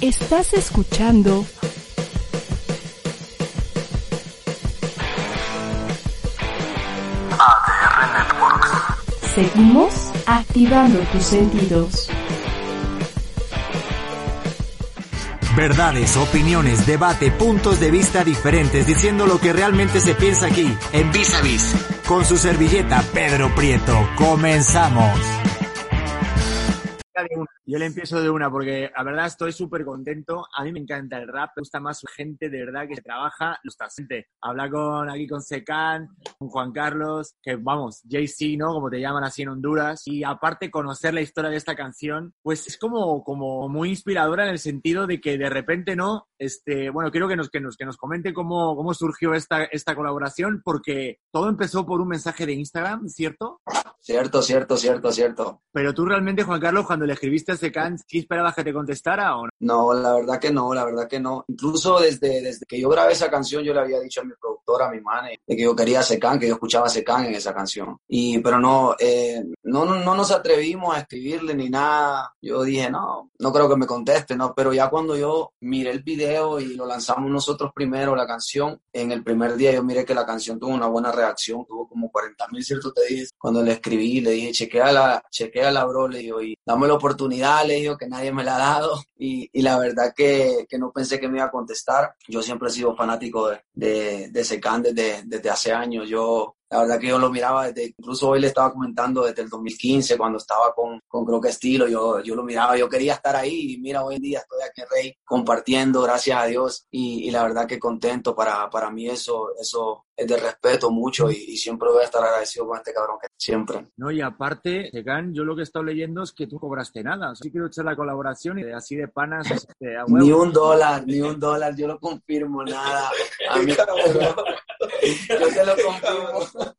Estás escuchando ADR Networks. Seguimos activando tus sentidos. Verdades, opiniones, debate, puntos de vista diferentes, diciendo lo que realmente se piensa aquí, en Vis a Vis. Con su servilleta Pedro Prieto. Comenzamos. Yo le empiezo de una porque la verdad estoy súper contento. A mí me encanta el rap, me gusta más gente de verdad que trabaja lo está gente. Habla con aquí con Secan, con Juan Carlos, que vamos, JC, ¿no? Como te llaman así en Honduras. Y aparte conocer la historia de esta canción, pues es como, como muy inspiradora en el sentido de que de repente, ¿no? Este, bueno, quiero que nos, que nos, que nos comente cómo, cómo surgió esta, esta colaboración, porque todo empezó por un mensaje de Instagram, ¿cierto? Cierto, cierto, cierto, cierto. Pero tú realmente, Juan Carlos, cuando le escribiste a Secan, ¿sí esperabas que te contestara o no? No, la verdad que no, la verdad que no. Incluso desde, desde que yo grabé esa canción, yo le había dicho a mi productora, a mi mane, de que yo quería Secan, que yo escuchaba Secan en esa canción. Y, pero no, eh, no, no nos atrevimos a escribirle ni nada. Yo dije, no, no creo que me conteste, ¿no? Pero ya cuando yo miré el video y lo lanzamos nosotros primero, la canción, en el primer día yo miré que la canción tuvo una buena reacción, tuvo como 40 mil, ¿cierto? Te dije, cuando le escribí, le dije, chequeala, chequeala, bro, le digo, y dame la oportunidad, le digo, que nadie me la ha dado. Y, y la verdad que, que, no pensé que me iba a contestar. Yo siempre he sido fanático de, de, de Secan desde, desde hace años. Yo la verdad que yo lo miraba desde, incluso hoy le estaba comentando desde el 2015, cuando estaba con, con Creo que Estilo, yo, yo lo miraba, yo quería estar ahí y mira, hoy en día estoy aquí en Rey compartiendo, gracias a Dios, y, y la verdad que contento, para, para mí eso, eso es de respeto mucho y, y, siempre voy a estar agradecido con este cabrón que siempre. No, y aparte, Segan, yo lo que he estado leyendo es que tú cobraste nada, así quiero echar la colaboración y así de panas. Este, a ni un dólar, ni un dólar, yo lo confirmo, nada. A mí, yo te lo confirmo.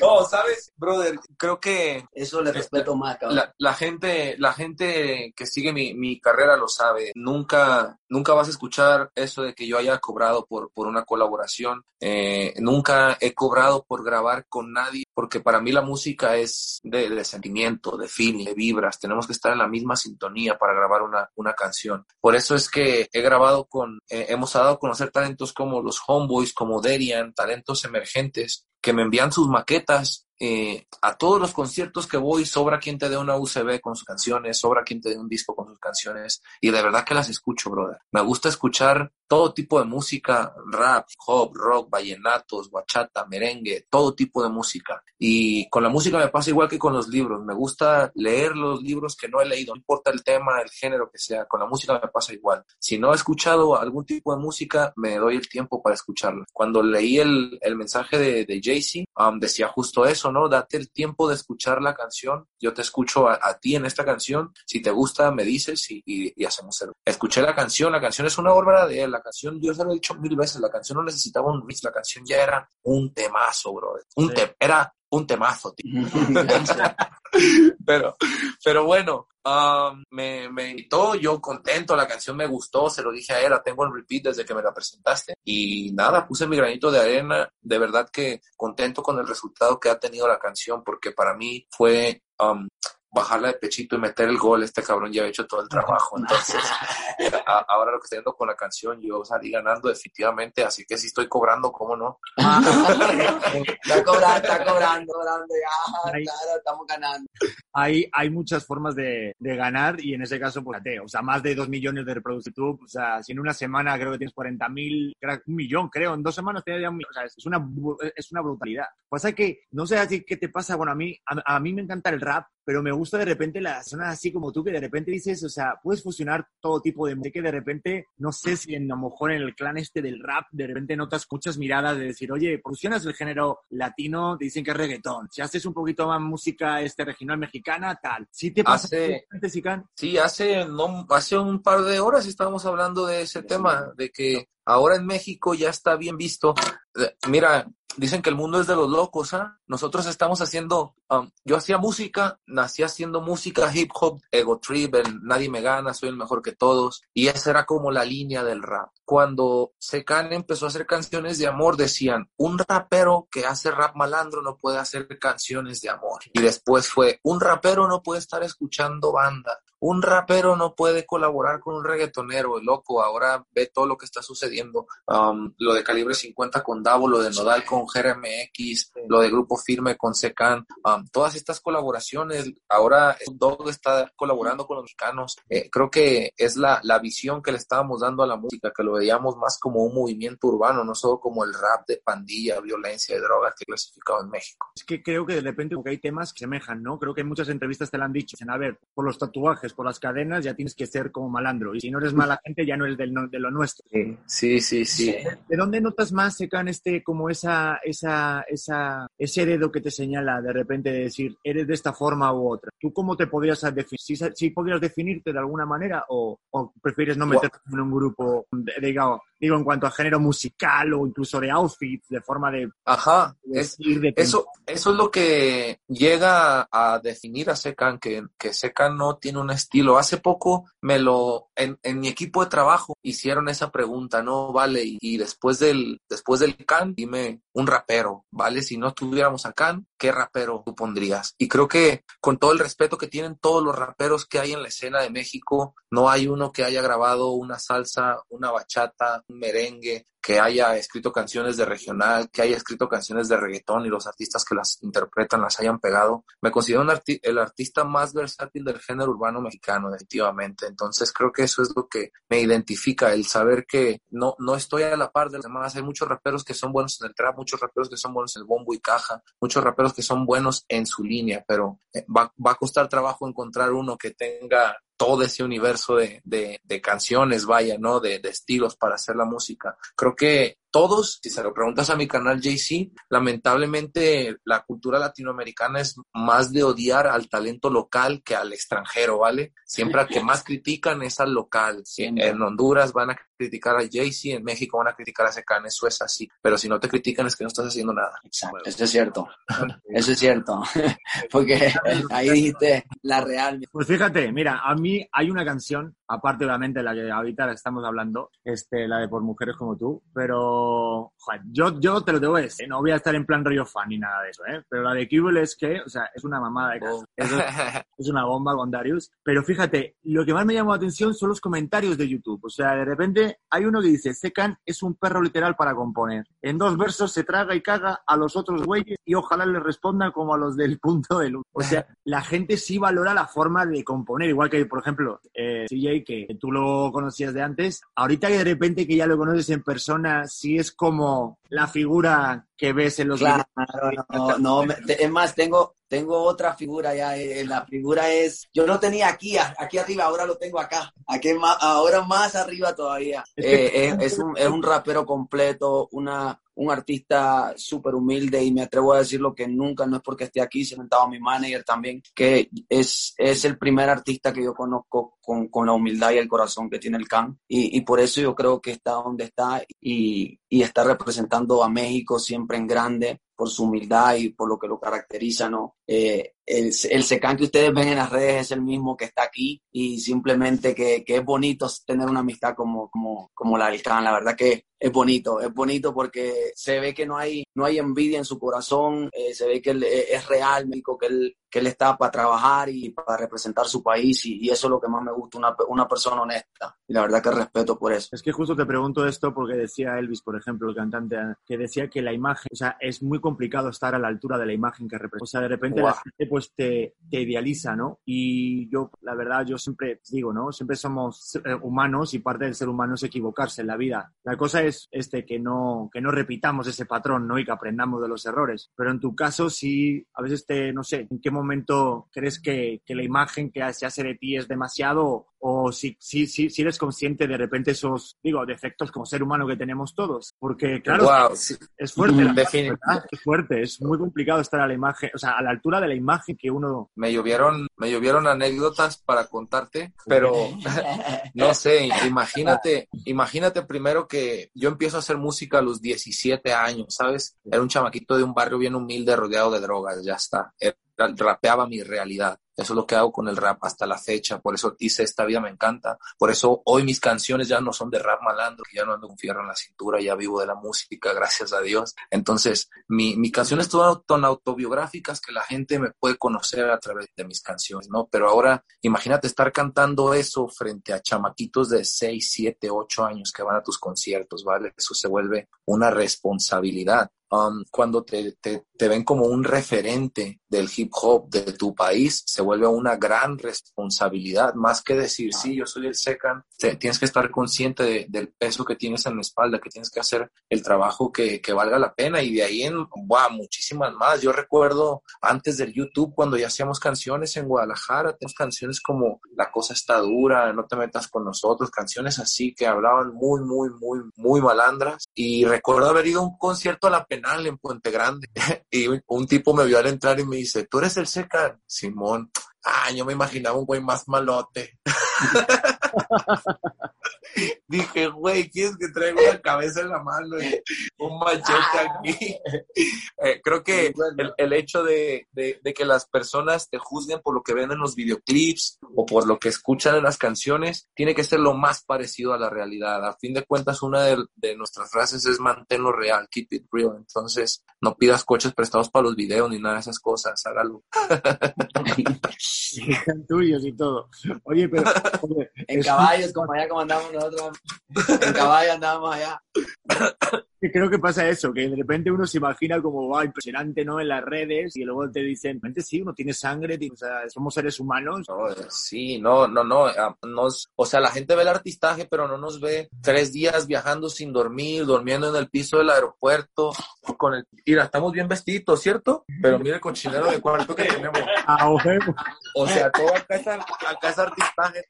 No, sabes, brother, creo que eso le respeto más, cabrón. La, la, gente, la gente que sigue mi, mi, carrera lo sabe. Nunca, nunca vas a escuchar eso de que yo haya cobrado por, por una colaboración. Eh, nunca he cobrado por grabar con nadie, porque para mí la música es de, de, sentimiento, de feeling, de vibras. Tenemos que estar en la misma sintonía para grabar una, una canción. Por eso es que he grabado con, eh, hemos dado a conocer talentos como los Homeboys, como Derian, talentos emergentes que me envían sus maquetas. Eh, a todos los conciertos que voy, sobra quien te dé una UCB con sus canciones, sobra quien te dé un disco con sus canciones, y de verdad que las escucho, brother. Me gusta escuchar todo tipo de música, rap, hop, rock, vallenatos, bachata, merengue, todo tipo de música. Y con la música me pasa igual que con los libros. Me gusta leer los libros que no he leído, no importa el tema, el género que sea. Con la música me pasa igual. Si no he escuchado algún tipo de música, me doy el tiempo para escucharla. Cuando leí el, el mensaje de, de Jay-Z, um, decía justo eso, ¿no? Date el tiempo de escuchar la canción. Yo te escucho a, a ti en esta canción. Si te gusta, me dices y, y, y hacemos el... Escuché la canción, la canción es una obra de él. La canción, yo se lo he dicho mil veces, la canción no necesitaba un mix, la canción ya era un temazo, bro. Un Sí. te, era un temazo, tío. pero, pero bueno, um, me, me invitó, yo contento, la canción me gustó, se lo dije a él, la tengo en repeat desde que me la presentaste. Y nada, puse mi granito de arena, de verdad que contento con el resultado que ha tenido la canción, porque para mí fue um, bajarla de pechito y meter el gol, este cabrón ya ha hecho todo el trabajo. Entonces, a, ahora lo que estoy haciendo con la canción, yo salí ganando definitivamente, así que si estoy cobrando, ¿cómo no? está cobrando, está cobrando, cobrando ya, Ahí. claro, estamos ganando. Hay, hay muchas formas de, de ganar y en ese caso, pues, fíjate, o sea, más de dos millones de reproducciones de YouTube, o sea, si en una semana creo que tienes 40 mil, un millón, creo, en dos semanas te ya un millón, o sea, es una, es una brutalidad. Pasa que, no sé así qué te pasa, bueno, a mí, a, a mí me encanta el rap, pero me gusta de repente las personas así como tú, que de repente dices, o sea, puedes fusionar todo tipo de música, que de repente, no sé si en, a lo mejor en el clan este del rap, de repente notas muchas miradas de decir, oye, fusionas el género latino, te dicen que es reggaetón, si haces un poquito más música este regional mexicana, tal. Si te pasa, Hace- ¿sí? Sí, hace, no, hace un par de horas estábamos hablando de ese tema, de que ahora en México ya está bien visto. Eh, Mira, dicen que el mundo es de los locos, ¿ah? Nosotros estamos haciendo, um, yo hacía música, nací haciendo música hip hop, ego trip, el nadie me gana, soy el mejor que todos, y esa era como la línea del rap. Cuando Secan empezó a hacer canciones de amor, decían, un rapero que hace rap malandro no puede hacer canciones de amor. Y después fue, un rapero no puede estar escuchando banda. Un rapero no puede colaborar con un reggaetonero, el loco, ahora ve todo lo que está sucediendo, um, lo de Calibre 50 con Davo, lo de Nodal con GRMX, lo de Grupo Firme con Secan, um, todas estas colaboraciones, ahora Dog está colaborando con los mexicanos, eh, creo que es la, la visión que le estábamos dando a la música, que lo veíamos más como un movimiento urbano, no solo como el rap de pandilla, violencia y drogas que clasificado en México. Es que creo que de repente hay temas que semejan, ¿no? Creo que en muchas entrevistas te lo han dicho, dicen, a ver, por los tatuajes, por las cadenas, ya tienes que ser como malandro, y si no eres mala gente, ya no eres del, de lo nuestro. Sí, sí, sí. ¿De dónde notas más, Secan, este, como esa, esa, esa, ese dedo que te señala de repente de decir, eres de esta forma u otra? ¿Tú cómo te podrías definir? ¿Si, si podrías definirte de alguna manera o, o prefieres no meterte en un grupo, digamos, digo, en cuanto a género musical o incluso de outfits, de forma de... Ajá, es, eso, eso es lo que llega a definir a Secan, que, que Secan no tiene un estilo. Hace poco me lo, en, en mi equipo de trabajo hicieron esa pregunta, ¿no? Vale, y, después del, después del Can, dime un rapero, ¿vale? Si no tuviéramos a Can, ¿qué rapero tú pondrías? Y creo que con todo el respeto que tienen todos los raperos que hay en la escena de México, no hay uno que haya grabado una salsa, una bachata, un merengue, que haya escrito canciones de regional, que haya escrito canciones de reggaetón y los artistas que las interpretan las hayan pegado. Me considero el artista más versátil del género urbano mexicano, definitivamente. Entonces creo que eso es lo que me identifica, el saber que no, no estoy a la par de los demás. Hay muchos raperos que son buenos en el trap, muchos raperos que son buenos en el bombo y caja, muchos raperos que son buenos en su línea, pero eh, va, va a costar trabajo encontrar uno que tenga todo ese universo de, de, de canciones, vaya, ¿no? De, de, estilos para hacer la música. Creo que todos, si se lo preguntas a mi canal JC, lamentablemente la cultura latinoamericana es más de odiar al talento local que al extranjero, ¿vale? Siempre al que más critican es al local. En Honduras van a criticar a JC, en México van a criticar a Secan, eso es así. Pero si no te critican es que no estás haciendo nada. Exacto, eso es cierto. Eso es cierto. Porque ahí dijiste la real. Pues fíjate, mira, a mí hay una canción, aparte obviamente la que ahorita estamos hablando, este, la de Por Mujeres como tú, pero joder, yo, yo te lo debo decir, no voy a estar en plan rollo fan ni nada de eso, ¿eh? pero la de Cubel es que, o sea, es una mamada de oh. es, es, una bomba con Darius, pero fíjate, lo que más me llamó la atención son los comentarios de YouTube, o sea, de repente hay uno que dice, Secan es un perro literal para componer, en dos versos se traga y caga a los otros güeyes y ojalá le responda como a los del punto de luz, o sea, la gente sí valora la forma de componer, igual que, por ejemplo, eh, CJ, que tú lo conocías de antes, ahorita que de repente que ya lo conoces en persona, sí es como la figura que ves en los claro, no, no, es más, tengo, tengo otra figura ya, eh, la figura es, yo lo tenía aquí, aquí arriba, ahora lo tengo acá, aquí más, ahora más arriba todavía. Eh, es, un, es un rapero completo, una, un artista súper humilde y me atrevo a decir lo que nunca, no es porque esté aquí, sentado mi manager también, que es, es el primer artista que yo conozco con, con la humildad y el corazón que tiene el Can y, y, por eso yo creo que está donde está y, y está representando a México siempre en grande por su humildad y por lo que lo caracteriza, ¿no? Eh, el, secán que ustedes ven en las redes es el mismo que está aquí y simplemente que, que es bonito tener una amistad como, como, como la del Can. La verdad que es bonito, es bonito porque se ve que no hay, no hay envidia en su corazón, eh, se ve que él es real, México, que él, que él está para trabajar y para representar su país y, y, eso es lo que más me gusta, una, una persona honesta y la verdad que respeto por eso. Es que justo te pregunto esto porque decía Elvis, por ejemplo, el cantante, que decía que la imagen, o sea, es muy complicado estar a la altura de la imagen que representa. O sea, de repente wow. la gente pues te, te, idealiza, ¿no? Y yo, la verdad, yo siempre digo, ¿no? Siempre somos eh, humanos y parte del ser humano es equivocarse en la vida. La cosa es este, que, no, que no repitamos ese patrón, ¿no? Y que aprendamos de los errores. Pero en tu caso, sí, a veces te, no sé, ¿en qué momento crees que, que la imagen que se hace de ti es demasiado o si, si, si, si, eres consciente de repente esos, digo, defectos como ser humano que tenemos todos. Porque, claro, wow, sí. es fuerte. La ¿verdad? Es fuerte, es muy complicado estar a la imagen, o sea, a la altura de la imagen que uno... Me llovieron, me llovieron anécdotas para contarte, pero no sé, imagínate, imagínate primero que yo empiezo a hacer música a los 17 años, ¿sabes? Era un chamaquito de un barrio bien humilde rodeado de drogas, ya está rapeaba mi realidad. Eso es lo que hago con el rap hasta la fecha. Por eso hice Esta Vida Me Encanta. Por eso hoy mis canciones ya no son de rap malandro, ya no ando con fierro en la cintura, ya vivo de la música, gracias a Dios. Entonces, mi, mi canciones son autobiográficas que la gente me puede conocer a través de mis canciones, ¿no? Pero ahora, imagínate estar cantando eso frente a chamaquitos de 6, 7, 8 años que van a tus conciertos, ¿vale? Eso se vuelve una responsabilidad. Um, cuando te, te, te, ven como un referente del hip hop de tu país, se vuelve una gran responsabilidad, más que decir, sí, yo soy el Secan, tienes que estar consciente de, del peso que tienes en la espalda, que tienes que hacer el trabajo que, que valga la pena. Y de ahí en, wow, muchísimas más. Yo recuerdo antes del YouTube, cuando ya hacíamos canciones en Guadalajara, tenemos canciones como La cosa está dura, No te metas con nosotros, canciones así que hablaban muy, muy, muy, muy malandras. Y recuerdo haber ido a un concierto a la pena en Puente Grande. y un tipo me vio al entrar y me dice, ¿tú eres el seca? Simón. Ah, yo me imaginaba un güey más malote. Dije, güey, ¿quieres que traiga una cabeza en la mano y un machete ah. aquí? Eh, creo que el, el hecho de, de, de, que las personas te juzguen por lo que ven en los videoclips o por lo que escuchan en las canciones tiene que ser lo más parecido a la realidad. A fin de cuentas, una de, de nuestras frases es manténlo real, keep it real. Entonces, no pidas coches prestados para los videos ni nada de esas cosas, hágalo. Están tuyos y todo. Oye, pero... en caballos, como allá como andamos nosotros. En caballo andábamos allá. Creo que pasa eso, que de repente uno se imagina como va impresionante, ¿no? En las redes y luego te dicen, repente sí, uno tiene sangre, o sea, somos seres humanos. sí, no, no, no, ah, nos, o sea, la gente ve el artistaje, pero no nos ve tres días viajando sin dormir, durmiendo en el piso del aeropuerto, con el, mira, estamos bien vestidos, ¿cierto? Pero mira el cochinero de cuarto que tenemos. Ah, o sea, todo acá es, acá es artistaje.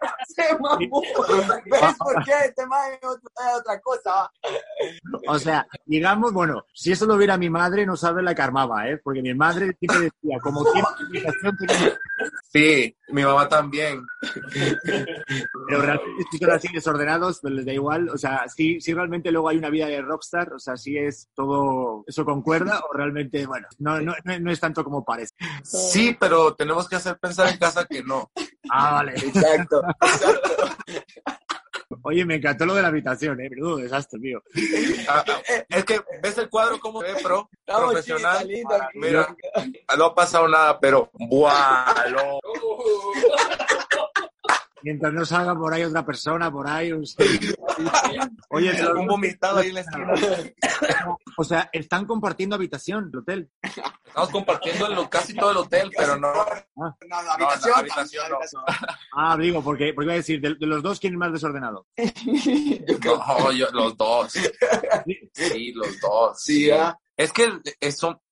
¿Ves por qué? Este más es otra cosa. O sea, digamos, bueno, si eso lo viera mi madre, no sabe la que armaba, ¿eh? Porque mi madre siempre decía, como tiene... Sí, mi mamá también. Pero realmente si son así desordenados, pues les da igual. O sea, si, si realmente luego hay una vida de rockstar, o sea, si es todo, eso concuerda o realmente, bueno, no, no, no es tanto como parece. Sí, pero tenemos que hacer pensar en casa que no. Ah, vale. Exacto. exacto. Oye, me encantó lo de la habitación, ¿eh? Menudo desastre, tío. Ah, es que, ¿ves el cuadro cómo se ve, pro? profesional. Mira, no ha pasado nada, pero ¡buah! Mientras no salga por ahí otra persona, por ahí. Un... Oye, un vomitado ahí en la esquina. O sea, están compartiendo habitación, el hotel. Estamos compartiendo casi todo el hotel, pero no. Ah. No, no, habitación. No, habitación no. Ah, digo, porque, porque iba a decir, de, de, los dos, ¿quién es más desordenado? no, yo, los dos. Sí, los dos. Sí, sí. ¿eh? Es que eso,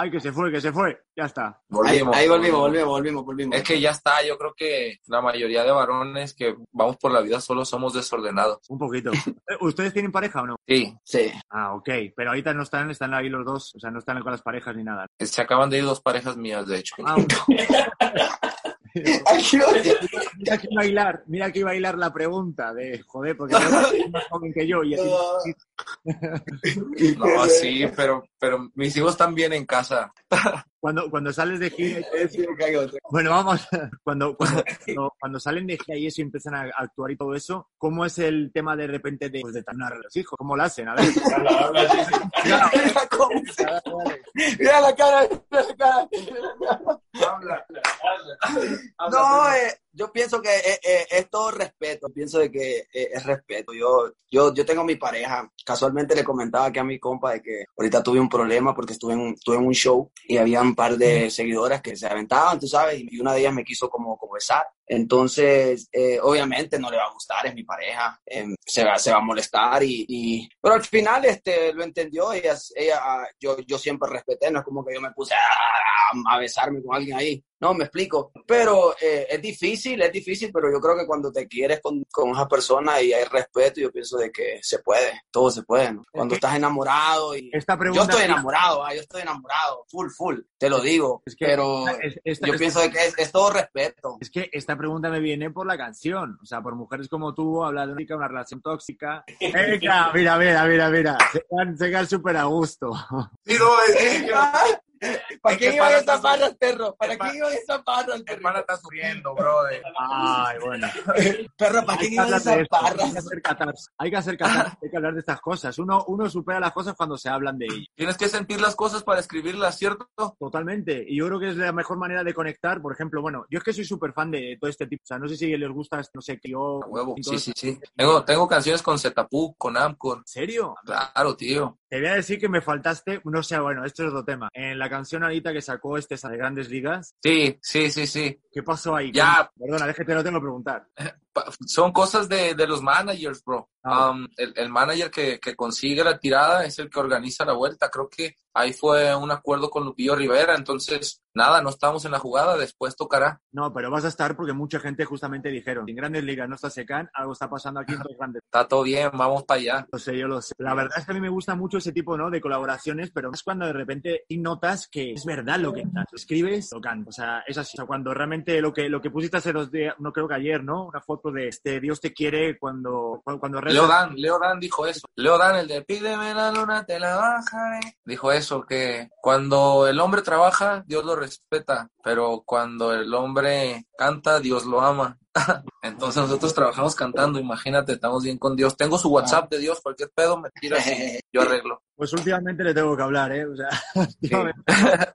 Ay, que se fue, que se fue. Ya está. Volvimos. Ahí, ahí volvimos, volvimos, volvimos, volvimos. Es que ya está. Yo creo que la mayoría de varones que vamos por la vida solo somos desordenados. Un poquito. Eh, ¿Ustedes tienen pareja o no? Sí. Sí. Ah, ok. Pero ahorita no están, están ahí los dos. O sea, no están con las parejas ni nada. Se acaban de ir dos parejas mías, de hecho. Ah, mira aquí bailar, mira aquí bailar la pregunta de joder, porque es más joven que yo. Y así... no, sí, pero, pero mis hijos están bien en casa. Cuando, cuando sales de gira, bueno, vamos, cuando, cuando, cuando, salen de gira y eso y empiezan a actuar y todo eso, ¿cómo es el tema de repente de, pues, de tener a los hijos? ¿Cómo lo hacen? A ver. Mira la cara, mira la cara. No, eh, yo pienso que eh, eh, es todo respeto, pienso de que eh, es respeto. Yo, yo, yo tengo mi pareja, casualmente le comentaba aquí a mi compa de que ahorita tuve un problema porque estuve en, estuve en un show y había un par de seguidoras que se aventaban, tú sabes, y una de ellas me quiso como, como besar. Entonces, eh, obviamente no le va a gustar, es mi pareja, eh, se, va, se va a molestar y, y, Pero al final este, lo entendió, ella, ella yo, yo siempre respeté, no es como que yo me puse a, a besarme con alguien ahí. No, me explico. Pero eh, es difícil, es difícil, pero yo creo que cuando te quieres con, con esa persona y hay respeto, yo pienso de que se puede, todo se puede. ¿no? Cuando estás enamorado y... Esta yo estoy enamorado, ¿eh? yo estoy enamorado, full, full, te lo digo. Es que pero esta, yo esta, pienso de que es, es, todo respeto. Es que esta pregunta me viene por la canción, o sea, por mujeres como tú, hablar de una relación tóxica. Venga, mira, mira, mira, mira, se quedan súper a gusto. Sí, no, es, ¿Para Es qué para- esas barras, perro? ¿Para qué pa- iban esas barras, El perro? pana está sufriendo, brother. Ay, bueno. Perro, ¿para qué de esas esto, Hay que hacer catarsis. Hay que hacer catarsis, hay que hablar de estas cosas. Uno, uno supera las cosas cuando se hablan de ellas. Tienes que sentir las cosas para escribirlas, ¿cierto? Totalmente. Y yo creo que es la mejor manera de conectar. Por ejemplo, bueno, yo es que soy súper fan de todo este tipo. O sea, no sé si les gusta, no sé, que yo... A huevo. Sí, todo sí, sí. Tengo, tengo canciones con Zetapu, con Amcor. ¿En serio? Claro, tío. Te voy a decir que me faltaste, no sé, bueno, esto es otro tema. En la canción ahorita que sacó este de Grandes Ligas, Sí, sí, sí, sí. ¿qué pasó ahí? Ya. Perdona, déjate, lo tengo que preguntar. Son cosas de, de los managers, bro. Ah. Um, el, el manager que, que consigue la tirada es el que organiza la vuelta. Creo que ahí fue un acuerdo con Lupillo Rivera. Entonces, nada, no estamos en la jugada. Después tocará. No, pero vas a estar porque mucha gente justamente dijeron, en Grandes Ligas no está Secan, algo está pasando aquí en los grandes. Está todo bien, vamos para allá. Lo sé, yo lo sé. La verdad es que a mí me gusta mucho ese tipo, ¿no? De colaboraciones, pero es cuando de repente notas que es verdad lo que cantas. escribes, lo cantas. O sea, es así. O sea, cuando realmente lo que, lo que pusiste hace dos días, no creo que ayer, ¿no? Una foto de este Dios te quiere cuando, cuando. Leo Dan, Leo Dan dijo eso. Leo Dan, el de pídeme la luna, te la bajaré. Dijo eso, que cuando el hombre trabaja, Dios lo respeta, pero cuando el hombre canta, Dios lo ama. Entonces nosotros trabajamos cantando, imagínate, estamos bien con Dios. Tengo su WhatsApp de Dios, cualquier pedo me tira yo arreglo. Pues últimamente le tengo que hablar, ¿eh? O sea, últimamente,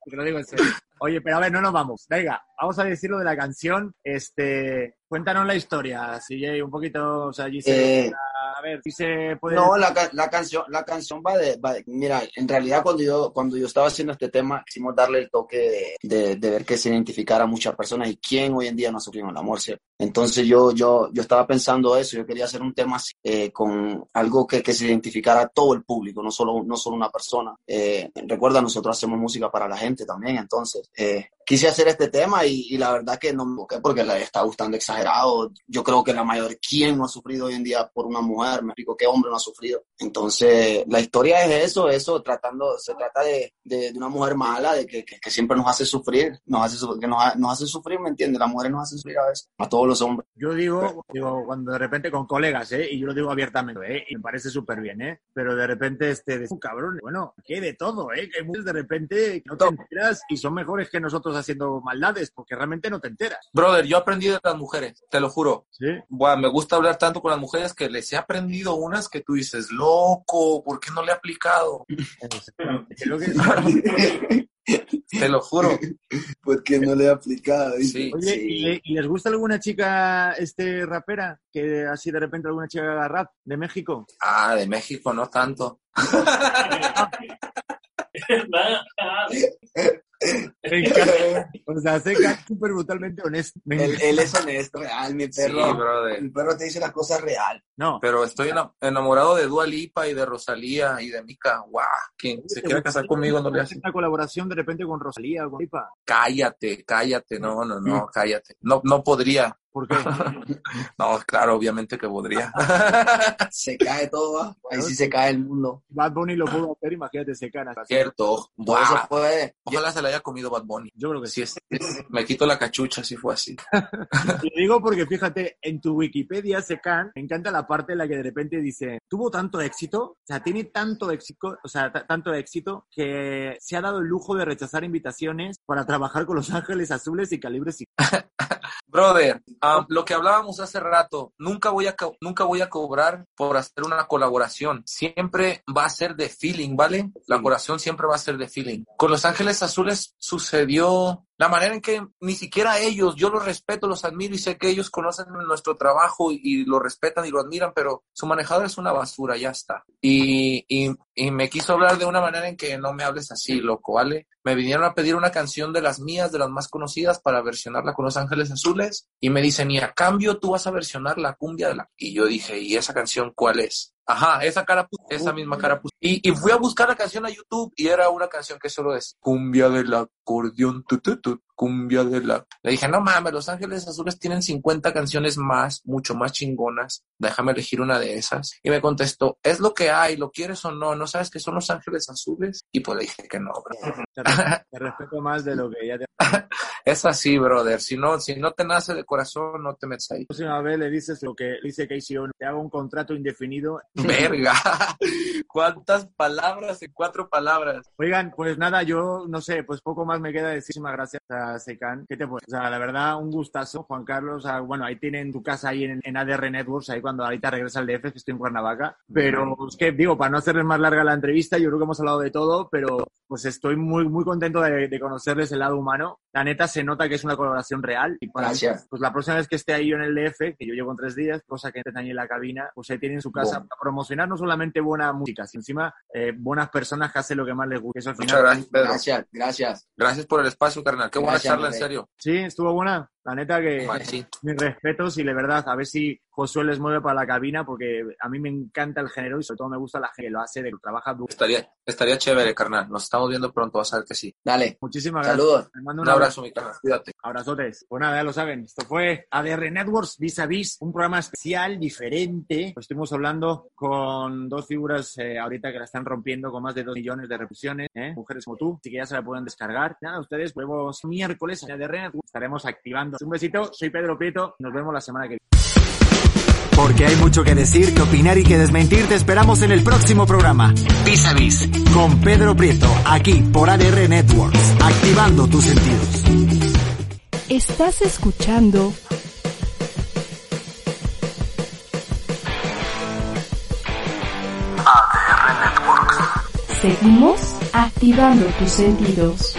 te lo digo en serio. Oye, pero a ver, no nos vamos. Venga, vamos a decir lo de la canción. Este, cuéntanos la historia, CJ, un poquito, o sea, Giselle, Eh, a ver, si se puede... No, la, la canción, la canción va de, va de- mira, en realidad cuando yo, cuando yo estaba haciendo este tema, quisimos darle el toque de, de, de ver que se identificara a muchas personas y quién hoy en día no ha sufrido el amor, ¿cierto? Entonces yo, yo, yo estaba pensando eso, yo quería hacer un tema así, eh, con algo que, que se identificara a todo el público, no solo, no solo una persona. Eh, recuerda, nosotros hacemos música para la gente también, entonces eh, quise hacer este tema y, y la verdad que no me enfoqué porque le está gustando exagerado. Yo creo que la mayoría, ¿quién no ha sufrido hoy en día por una mujer? Me explico, ¿qué hombre no ha sufrido? Entonces, la historia es eso, eso, tratando, se trata de, de, de una mujer mala, de que, que, que siempre nos hace sufrir, nos hace, que nos, nos hace sufrir, ¿me entiendes? Las mujeres nos hacen sufrir a veces, a todos los hombres. Yo digo, digo, cuando de repente con colegas, ¿eh? Y yo lo digo abiertamente, ¿eh? Y me parece súper bien, ¿eh? Pero de repente, este, de, "Uh, cabrón, bueno, que de todo, ¿eh? Que de repente no te enteras y son mejores que nosotros haciendo maldades, porque realmente no te enteras, Brother, yo aprendí de las mujeres, te lo juro. ¿sí? Buah, me gusta hablar tanto con las mujeres que les he aprendido unas que tú dices, loco, ¿por qué no le he aplicado? Creo que... Te lo juro. Porque no le he aplicado. Sí. Oye, ¿y, y les gusta alguna chica, este, rapera? Que así de repente alguna chica haga rap de México. Ah, de México, no tanto. Me encanta. O sea, es súper brutalmente honesto. Él, él es honesto, real, mi Sí, perro. brother. el perro te dice las cosas real. No, Pero estoy ena- enamorado de Dua Lipa y de Rosalía y de Mika. Guau, quien se quiera casar conmigo no le hace. una colaboración de repente con Rosalía o con Lipa. Cállate, cállate, no, no, no, cállate. No, no podría. ¿Por qué? No, claro, obviamente que podría. Se cae todo, ¿va? ahí sí se cae el mundo. Bad Bunny lo pudo hacer, imagínate, se cara. Cierto. Todo eso puede. Ojalá se la haya comido Bad Bunny. Yo creo que sí. Es, me quito la cachucha si fue así. Te digo porque fíjate, en tu Wikipedia, Secan, me encanta la parte en la que de repente dice, tuvo tanto éxito, o sea, tiene tanto éxito, o sea, ta- tanto éxito que se ha dado el lujo de rechazar invitaciones para trabajar con Los Ángeles Azules y Calibres y Brother, um, lo que hablábamos hace rato, nunca voy, a, nunca voy a cobrar por hacer una colaboración. Siempre va a ser de feeling, ¿vale? La colaboración siempre va a ser de feeling. Con Los Ángeles Azules sucedió la manera en que ni siquiera ellos, yo los respeto, los admiro y sé que ellos conocen nuestro trabajo y, lo respetan y lo admiran, pero su manejador es una basura, ya está. Y, y, y me quiso hablar de una manera en que no me hables así, loco, ¿vale? Me vinieron a pedir una canción de las mías, de las más conocidas, para versionarla con Los Ángeles Azules, y me dicen, y a cambio tú vas a versionar la cumbia de la... Y yo dije, ¿y esa canción cuál es? Ajá, esa cara, esa misma cara. Y, y fui a buscar la canción a YouTube y era una canción que solo es cumbia del acordeón, tu, tu, tu, cumbia de la... Le dije, no mames, Los Ángeles Azules tienen 50 canciones más, mucho más chingonas, déjame elegir una de esas. Y me contestó, es lo que hay, lo quieres o no, ¿no sabes que son Los Ángeles Azules? Y pues le dije que no, bro. Te, te respeto más de lo que ya te... es así, brother, si no, si no te nace de corazón, no te metes ahí. La próxima vez le dices lo que dice Casey Owens, te hago un contrato indefinido. Verga, ¿cuántas palabras en cuatro palabras? Oigan, pues nada, yo no sé, pues poco más me queda decir. Muchísimas gracias a Secan. ¿Qué te puedo? O sea, la verdad, un gustazo, Juan Carlos. Bueno, ahí tienen tu casa ahí en, en ADR Networks, ahí cuando ahorita regresa al DF, que estoy en Cuernavaca. Pero es que, digo, para no hacerles más larga la entrevista, yo creo que hemos hablado de todo, pero pues estoy muy, muy contento de, de conocerles el lado humano. La neta se nota que es una colaboración real. Y para Gracias. pues la próxima vez que esté ahí yo en el DF, que yo llevo en tres días, cosa que estén ahí en la cabina, pues ahí tienen su casa Bueno. para promocionar no solamente buena música, sino encima eh, buenas personas que hacen lo que más les gusta. Eso al Muchas final. gracias, Pedro. Gracias, gracias. Gracias por el espacio, carnal. Qué buena Gracias, charla, en serio. Sí, estuvo buena. La neta que Vale, sí. mis respetos y de verdad, a ver si Josué les mueve para la cabina porque a mí me encanta el género y sobre todo me gusta la gente que lo hace, de que trabaja duro. Estaría, estaría chévere, carnal. Nos estamos viendo pronto, vas a ver que sí. Dale, Muchísimas gracias. saludos. Les mando Un abrazo, mi carnal. Cuídate. Abrazotes. Pues nada, ya lo saben. Esto fue ADR Networks Vis a Vis, un programa especial, diferente. Pues estuvimos hablando con dos figuras eh, ahorita que la están rompiendo con más de dos millones de reproducciones, ¿eh? mujeres como tú, así que ya se la pueden descargar. Nada, ustedes, nuevos miércoles en ADR Networks estaremos activando. Un besito, soy Pedro Prieto, nos vemos la semana que viene. Porque hay mucho que decir, que opinar y que desmentir. Te esperamos en el próximo programa. Vis a Vis. Con Pedro Prieto. Aquí por ADR Networks. Activando tus sentidos. Estás escuchando ADR Networks. Seguimos activando tus sentidos.